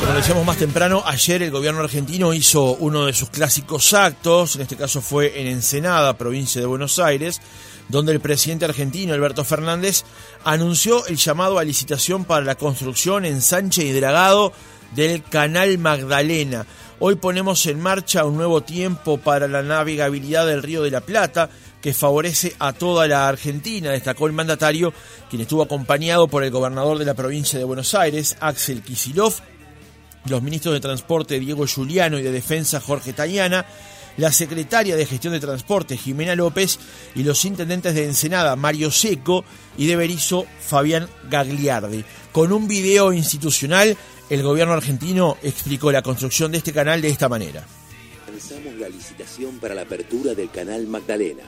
Como decíamos más temprano, ayer el gobierno argentino hizo uno de sus clásicos actos, en este caso fue en Ensenada, provincia de Buenos Aires, donde el presidente argentino, Alberto Fernández, anunció el llamado a licitación para la construcción, ensanche y dragado del Canal Magdalena. Hoy ponemos en marcha un nuevo tiempo para la navegabilidad del Río de la Plata, que favorece a toda la Argentina, destacó el mandatario, quien estuvo acompañado por el gobernador de la provincia de Buenos Aires, Axel Kisilov, los ministros de Transporte Diego Giuliano y de Defensa Jorge Tayana, la secretaria de Gestión de Transporte Jimena López y los intendentes de Ensenada Mario Seco y de Berizo Fabián Gagliardi. Con un video institucional, el gobierno argentino explicó la construcción de este canal de esta manera. Lanzamos la licitación para la apertura del canal Magdalena.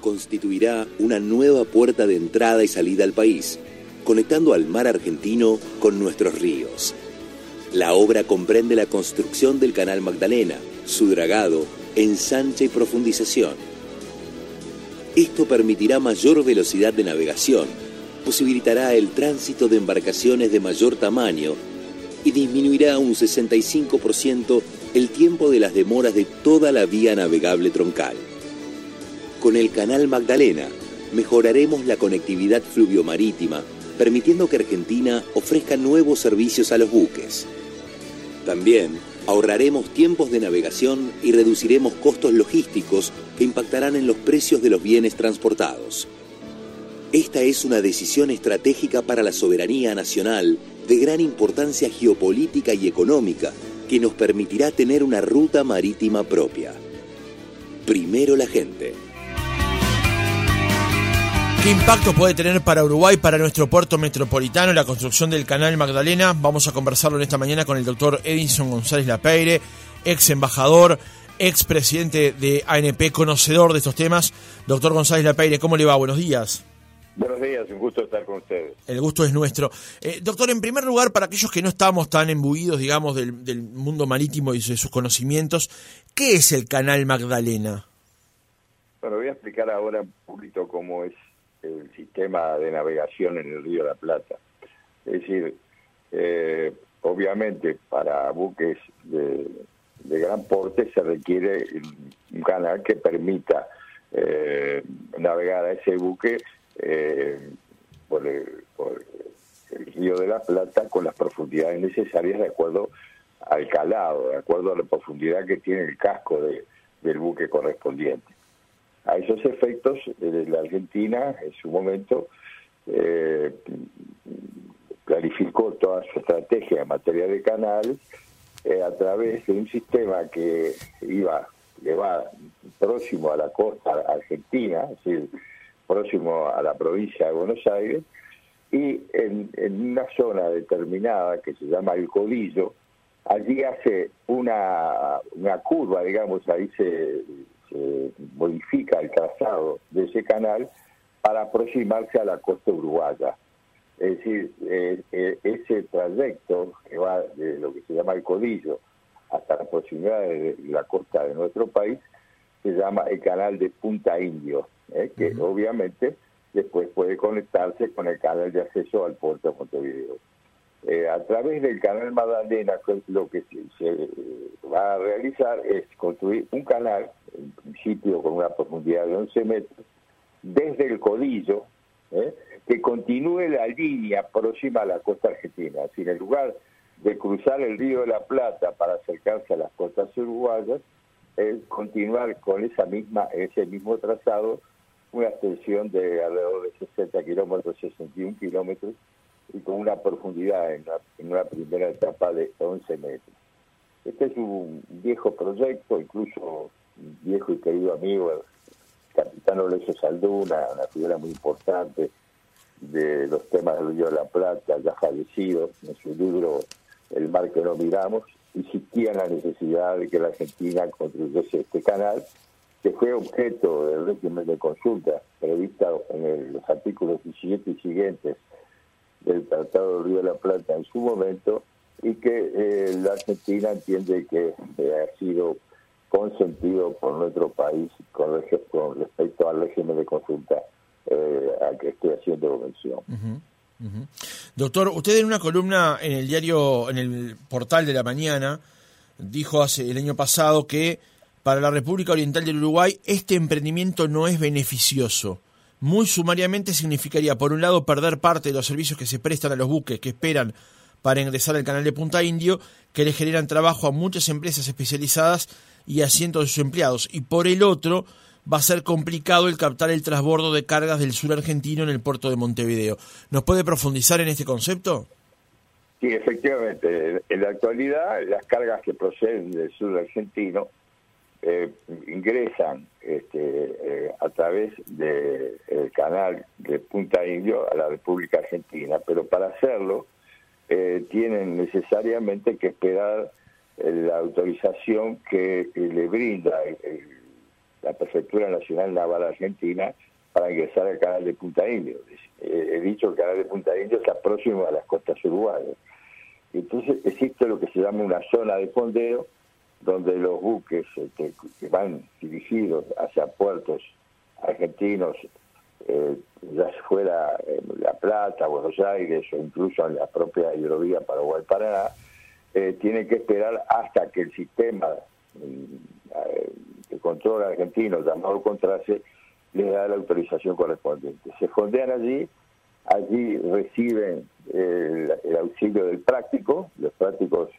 Constituirá una nueva puerta de entrada y salida al país, conectando al mar argentino con nuestros ríos la obra comprende la construcción del Canal Magdalena, su dragado, ensanche y profundización. Esto permitirá mayor velocidad de navegación, posibilitará el tránsito de embarcaciones de mayor tamaño y disminuirá un 65% el tiempo de las demoras de toda la vía navegable troncal. Con el Canal Magdalena mejoraremos la conectividad fluviomarítima, permitiendo que Argentina ofrezca nuevos servicios a los buques. También ahorraremos tiempos de navegación y reduciremos costos logísticos que impactarán en los precios de los bienes transportados. Esta es una decisión estratégica para la soberanía nacional de gran importancia geopolítica y económica que nos permitirá tener una ruta marítima propia. Primero la gente. ¿Qué impacto puede tener para Uruguay, para nuestro puerto metropolitano, la construcción del canal Magdalena? Vamos a conversarlo en esta mañana con el doctor Edison González Lapeire, ex embajador, ex presidente de ANP, conocedor de estos temas. Doctor González Lapeire, ¿cómo le va? Buenos días. Buenos días, un gusto estar con ustedes. El gusto es nuestro. Eh, doctor, en primer lugar, para aquellos que no estamos tan embuidos, digamos, del, del mundo marítimo y de sus conocimientos, ¿qué es el canal Magdalena? Bueno, voy a explicar ahora un poquito cómo es el sistema de navegación en el río de la Plata. Es decir, eh, obviamente para buques de, gran porte se requiere un canal que permita eh, navegar a ese buque eh, por, el, río de la Plata con las profundidades necesarias de acuerdo al calado, de acuerdo a la profundidad que tiene el casco del buque correspondiente. A esos efectos, la Argentina en su momento eh, clarificó toda su estrategia en materia de canales eh, a través de un sistema que iba que va próximo a la costa argentina, es decir, próximo a la provincia de Buenos Aires, y en, una zona determinada que se llama el Codillo, allí hace una curva, digamos, ahí se se modifica el trazado de ese canal para aproximarse a la costa uruguaya. Es decir, eh, eh, ese trayecto que va de lo que se llama el Codillo hasta la proximidad de la costa de nuestro país se llama el canal de Punta Indio, eh, que obviamente después puede conectarse con el canal de acceso al puerto de Montevideo. Eh, a través del canal Magdalena, lo que se, va a realizar es construir un canal, en principio con una profundidad de 11 metros, desde el Codillo, ¿eh? que continúe la línea próxima a la costa argentina. Si en lugar de cruzar el río de la Plata para acercarse a las costas uruguayas, es continuar con esa misma, ese mismo trazado, una extensión de alrededor de 60 kilómetros, 61 kilómetros, y con una profundidad en, una primera etapa de 11 metros. Este es un viejo proyecto, incluso viejo y querido amigo, el capitán Oleso Salduna, una figura muy importante de los temas del Río de la Plata, ya fallecido, en su libro El mar que no miramos, insistía en la necesidad de que la Argentina construyese este canal, que fue objeto del régimen de consulta previsto en los artículos 17 y siguientes del Tratado del Río de la Plata en su momento y que eh, la Argentina entiende que eh, ha sido consentido por nuestro país con, respecto al régimen de consulta eh, al que estoy haciendo mención. Doctor, usted en una columna en el diario, en el portal de la mañana, dijo hace el año pasado que para la República Oriental del Uruguay este emprendimiento no es beneficioso. Muy sumariamente significaría, por un lado, perder parte de los servicios que se prestan a los buques que esperan para ingresar al canal de Punta Indio, que le generan trabajo a muchas empresas especializadas y a cientos de sus empleados. Y por el otro, va a ser complicado el captar el transbordo de cargas del sur argentino en el puerto de Montevideo. ¿Nos puede profundizar en este concepto? Sí, efectivamente. En la actualidad, las cargas que proceden del sur argentino eh, ingresan este, eh, a través del canal de Punta Indio a la República Argentina, pero para hacerlo eh, tienen necesariamente que esperar la autorización que, le brinda el la Prefectura Nacional Naval Argentina para ingresar al canal de Punta Indio. Eh, he dicho que el canal de Punta Indio está próximo a las costas uruguayas. Entonces existe lo que se llama una zona de fondeo donde los buques este, que van dirigidos hacia puertos argentinos, eh, ya fuera La Plata, Buenos Aires o incluso en la propia hidrovía Paraguay-Paraná, eh, tienen que esperar hasta que el sistema el control argentino llamado Contrase les da la autorización correspondiente. Se fondean allí, allí reciben el, auxilio del práctico, los prácticos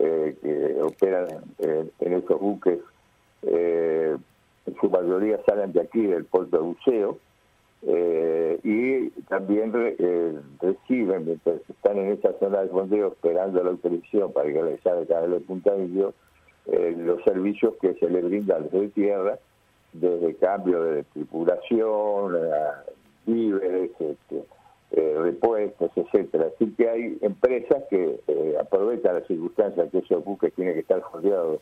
eh, que operan en, esos buques, eh, en su mayoría salen de aquí, del puerto de buceo, eh, y también reciben, mientras están en esa zona de fondeo esperando la autorización para ingresar al canal de Punta eh, los servicios que se le brindan desde tierra, desde cambio de tripulación, víveres, este, eh, repuestos, etcétera. Así que hay empresas que eh, aprovechan las circunstancias que esos buques tienen que estar rodeados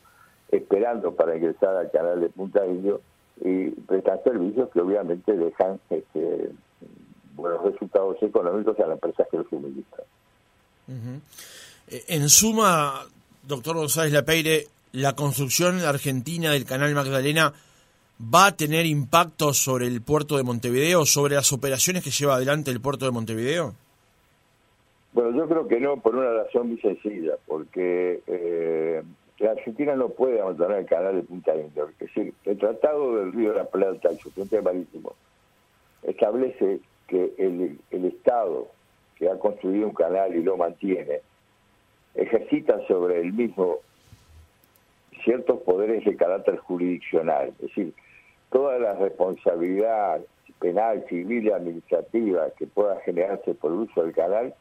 esperando para ingresar al canal de Punta Indio y prestan servicios que obviamente dejan este, buenos resultados económicos a las empresas que los suministran. En suma, doctor González Lapeire, la construcción argentina del canal Magdalena va a tener impacto sobre el puerto de Montevideo, sobre las operaciones que lleva adelante el puerto de Montevideo? Bueno, yo creo que no, por una razón muy sencilla, porque eh, la Argentina no puede abandonar el canal de Punta Indio. Es decir, el Tratado del Río de la Plata, el Supremo Marítimo, establece que el, el Estado que ha construido un canal y lo mantiene, ejercita sobre el mismo ciertos poderes de carácter jurisdiccional, es decir, toda la responsabilidad penal, civil y administrativa que pueda generarse por el uso del canal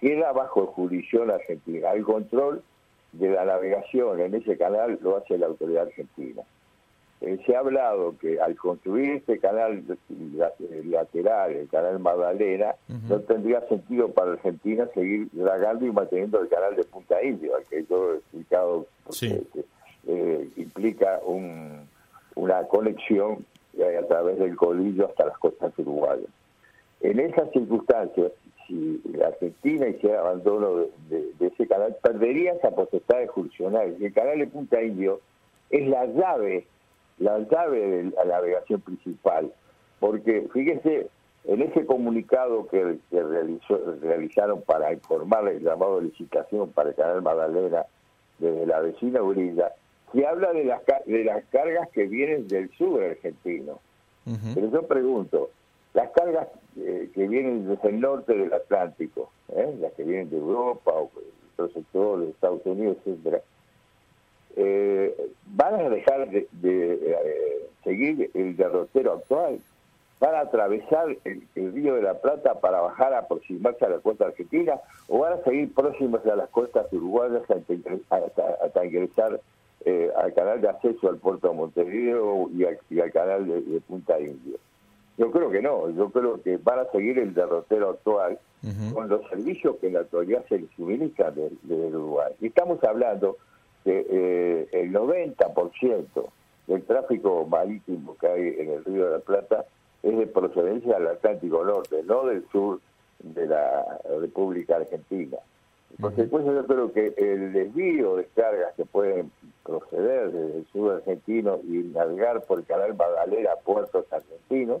queda bajo jurisdicción argentina. El control de la navegación en ese canal lo hace la autoridad argentina. Eh, se ha hablado que al construir este canal lateral, el canal Magdalena, no tendría sentido para Argentina seguir dragando y manteniendo el canal de Punta Indio, que yo he explicado eh, implica una conexión a través del colillo hasta las costas uruguayas. En esas circunstancias, si la Argentina hiciera abandono de, ese canal, perdería esa potestad jurisdiccional. El canal de Punta Indio es la llave, la llave de la navegación principal, porque fíjese, en ese comunicado que, realizó, realizaron para informar el llamado de licitación para el canal Magdalena desde la vecina Urilla, se habla de las, de las cargas que vienen del sur argentino. Pero yo pregunto, las cargas eh, que vienen desde el norte del Atlántico, ¿eh? las que vienen de Europa o de otros sectores, de Estados Unidos, etcétera, eh, van a dejar de, seguir el derrotero actual, van a atravesar el, río de la Plata para bajar a aproximarse a la costa argentina o van a seguir próximos a las costas uruguayas hasta ingresar al canal de acceso al puerto de Montevideo y al, canal de, Punta Indio. Yo creo que no, yo creo que van a seguir el derrotero actual con los servicios que en la actualidad se les suministran desde Uruguay. Y estamos hablando que eh, el 90% del tráfico marítimo que hay en el Río de la Plata es de procedencia del Atlántico Norte, no del sur de la República Argentina. Por consecuencia, yo creo que el desvío de cargas que pueden proceder desde el sur argentino y navegar por el canal Magdalena a puertos argentinos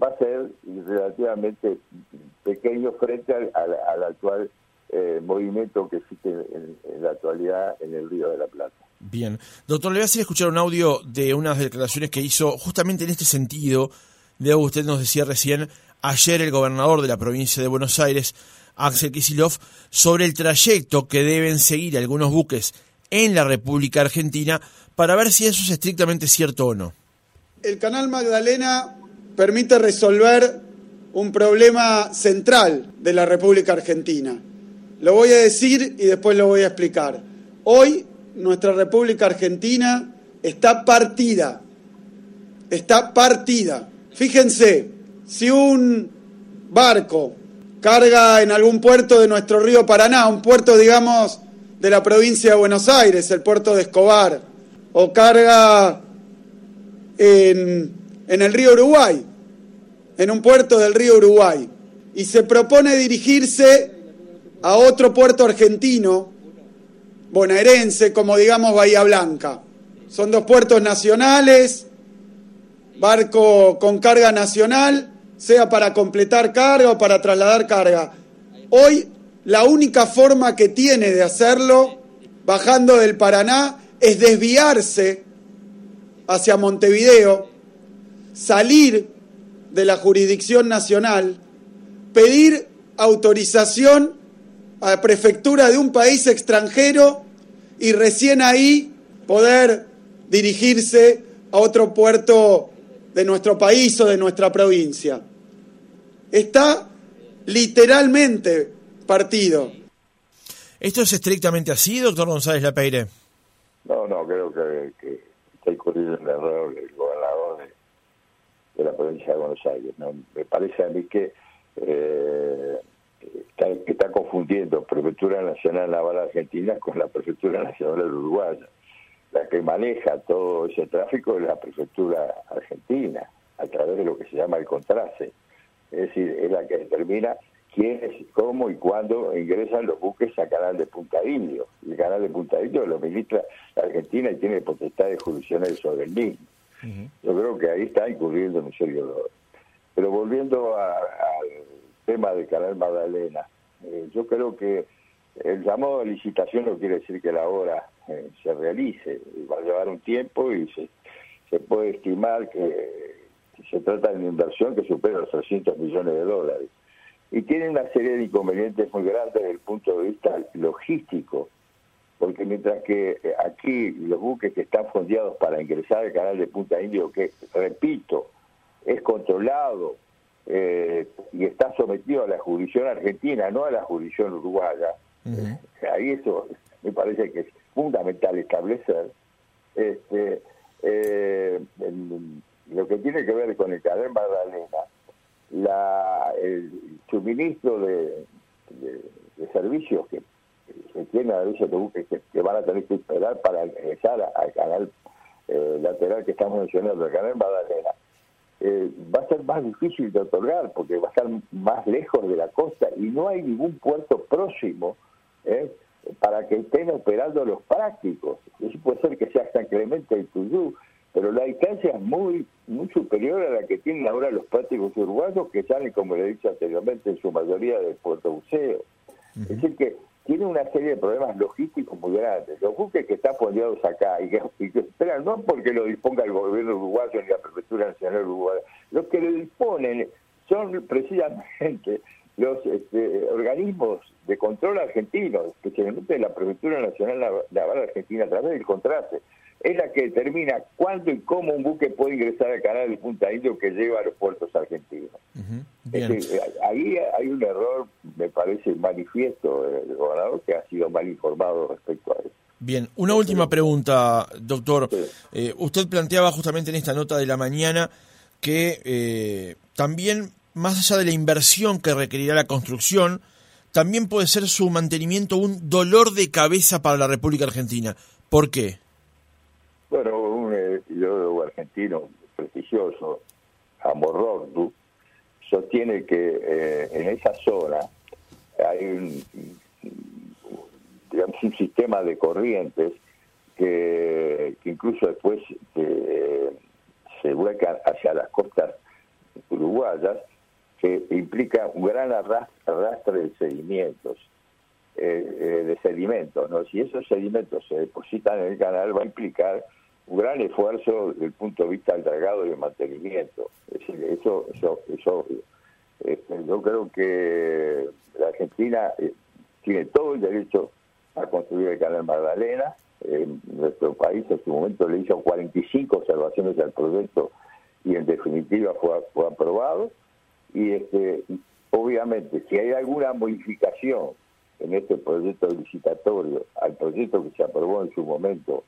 va a ser relativamente pequeño frente al, actual eh, movimiento que existe en, la actualidad en el Río de la Plata. Bien. Doctor, le voy a hacer escuchar un audio de unas declaraciones que hizo justamente en este sentido. De usted nos decía recién, ayer el gobernador de la provincia de Buenos Aires, Axel Kisilov, sobre el trayecto que deben seguir algunos buques en la República Argentina para ver si eso es estrictamente cierto o no. El canal Magdalena permite resolver un problema central de la República Argentina. Lo voy a decir y después lo voy a explicar. Hoy nuestra República Argentina está partida, está partida. Fíjense, si un barco carga en algún puerto de nuestro río Paraná, un puerto, digamos, de la provincia de Buenos Aires, el puerto de Escobar, o carga en, en el río Uruguay, en un puerto del río Uruguay, y se propone dirigirse a otro puerto argentino, bonaerense, como digamos Bahía Blanca. Son dos puertos nacionales, barco con carga nacional, sea para completar carga o para trasladar carga. Hoy la única forma que tiene de hacerlo, bajando del Paraná, es desviarse hacia Montevideo, salir de la jurisdicción nacional, pedir autorización a la prefectura de un país extranjero y recién ahí poder dirigirse a otro puerto de nuestro país o de nuestra provincia. Está literalmente partido. ¿Esto es estrictamente así, doctor González Lapeire? No, no, creo que, está incurriendo en error de, la provincia de Buenos Aires. Me parece a mí que eh, está, confundiendo Prefectura Nacional Naval Argentina con la Prefectura Nacional Uruguaya. La que maneja todo ese tráfico es la Prefectura Argentina, a través de lo que se llama el contraste. Es decir, es la que determina quiénes, cómo y cuándo ingresan los buques a Canal de Punta Indio. El Canal de Punta Indio lo administra Argentina y tiene potestades judiciales sobre el mismo. Yo creo que ahí está incurriendo en un serio error. Pero volviendo al tema del Canal Magdalena, eh, yo creo que el llamado a licitación no quiere decir que la obra eh, se realice, va a llevar un tiempo y se, puede estimar que se trata de una inversión que supera los 300 millones de dólares. Y tiene una serie de inconvenientes muy grandes desde el punto de vista logístico, porque mientras que eh, aquí los buques que están fondeados para ingresar al canal de Punta Indio, que repito, es controlado eh, y está sometido a la jurisdicción argentina, no a la jurisdicción uruguaya, ahí eso me parece que es fundamental establecer. Este, eh, lo que tiene que ver con el canal Magdalena, la, el suministro de, servicios que, que tiene a que, que, van a tener que esperar para ingresar al canal eh, lateral que estamos mencionando, el canal Badalena, eh, va a ser más difícil de otorgar porque va a estar más lejos de la costa y no hay ningún puerto próximo eh, para que estén operando los prácticos. Eso puede ser que sea San Clemente y Tuyú, pero la distancia es muy muy superior a la que tienen ahora los prácticos uruguayos que salen, como le he dicho anteriormente, en su mayoría del puerto buceo. Es decir, que tiene una serie de problemas logísticos muy grandes. Los buques que están fondeados acá y que, esperan, no porque lo disponga el gobierno uruguayo ni la Prefectura Nacional Uruguaya, los que lo disponen son precisamente los este, organismos de control argentinos, especialmente la Prefectura Nacional Naval Argentina, a través del contraste es la que determina cuándo y cómo un buque puede ingresar al canal de Punta Indio que lleva a los puertos argentinos. ahí hay un error, me parece manifiesto, del gobernador que ha sido mal informado respecto a eso. Bien, una última pregunta, doctor. Eh, usted planteaba justamente en esta nota de la mañana que eh, también, más allá de la inversión que requerirá la construcción, también puede ser su mantenimiento un dolor de cabeza para la República Argentina. ¿Por qué? Argentino prestigioso, Amorrondo, sostiene que eh, en esa zona hay un, sistema de corrientes que, incluso después eh, se vuelca hacia las costas uruguayas, que implica un gran arrastre de sedimentos, eh, de sedimentos, ¿no? Si esos sedimentos se depositan en el canal va a implicar un gran esfuerzo desde el punto de vista del dragado y el mantenimiento. Es eso, eso, eso este, yo creo que la Argentina eh, tiene todo el derecho a construir el canal Magdalena. nuestro país en su momento le hizo 45 observaciones al proyecto y en definitiva fue, fue aprobado. Y este, obviamente, si hay alguna modificación en este proyecto licitatorio al proyecto que se aprobó en su momento,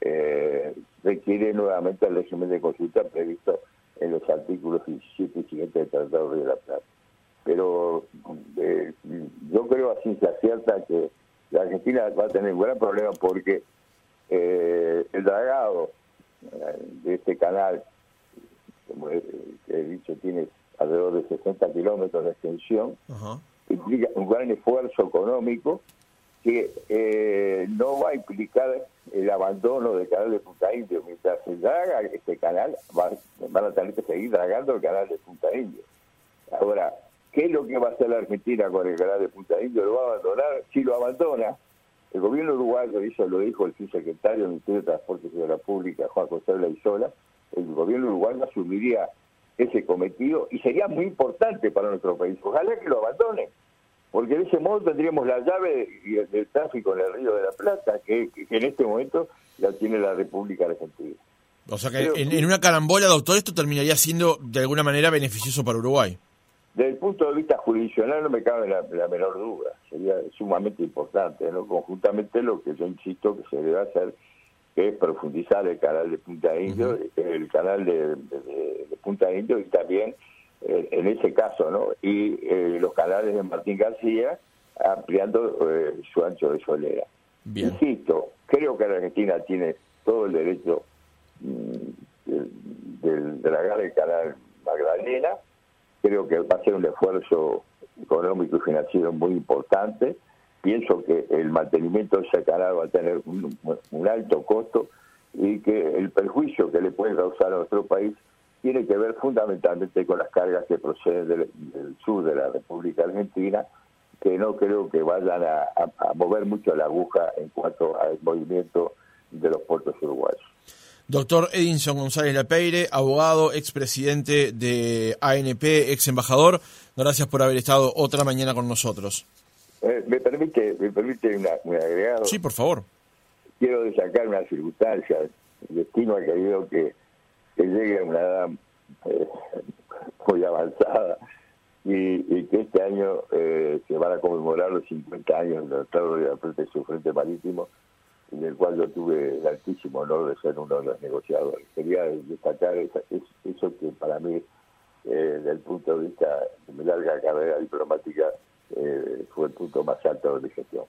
eh, requiere nuevamente el régimen de consulta previsto en los artículos 17 y siguientes del Tratado de la Plata. Pero eh, yo creo a ciencia cierta que la Argentina va a tener un gran problema porque eh, el dragado eh, de este canal, como he, dicho, tiene alrededor de 60 kilómetros de extensión, implica un gran esfuerzo económico que eh, no va a implicar el abandono del canal de Punta Indio. Mientras se draga este canal, van a tener que seguir dragando el canal de Punta Indio. Ahora, ¿qué es lo que va a hacer la Argentina con el canal de Punta Indio? ¿Lo va a abandonar? Si lo abandona, el gobierno uruguayo, y eso lo dijo el subsecretario del Ministerio de Transportes y de la Pública, Juan José Blaisola, el gobierno uruguayo asumiría ese cometido y sería muy importante para nuestro país. Ojalá que lo abandone porque de ese modo tendríamos la llave del tráfico en el Río de la Plata, que, en este momento la tiene la República Argentina. O sea que en, una carambola, doctor, esto terminaría siendo de alguna manera beneficioso para Uruguay. Desde el punto de vista jurisdiccional no me cabe la, menor duda, sería sumamente importante, ¿no? Conjuntamente lo que yo insisto que se debe hacer es profundizar el canal de Punta Indio, el canal de Punta Indio y también eh, en ese caso, ¿no? Y eh, los canales de Martín García ampliando eh, su ancho de solera. Insisto, creo que la Argentina tiene todo el derecho mm, de, dragar el canal Magdalena. Creo que va a ser un esfuerzo económico y financiero muy importante. Pienso que el mantenimiento de ese canal va a tener un, un alto costo y que el perjuicio que le puede causar a nuestro país tiene que ver fundamentalmente con las cargas que proceden del, sur de la República Argentina, que no creo que vayan a, mover mucho la aguja en cuanto al movimiento de los puertos uruguayos. Doctor Edinson González Lapeire, abogado, expresidente de ANP, ex embajador, gracias por haber estado otra mañana con nosotros. Eh, ¿Me permite, me permite un agregado? Sí, por favor. Quiero destacar una circunstancia. El destino ha querido que que llegue a una edad eh, muy avanzada y, que este año eh, se van a conmemorar los 50 años del Tratado de la Frente de su Frente Marítimo, en el cual yo tuve el altísimo honor de ser uno de los negociadores. Quería destacar eso que para mí, eh, desde el punto de vista de mi larga carrera diplomática, fue el punto más alto de mi gestión.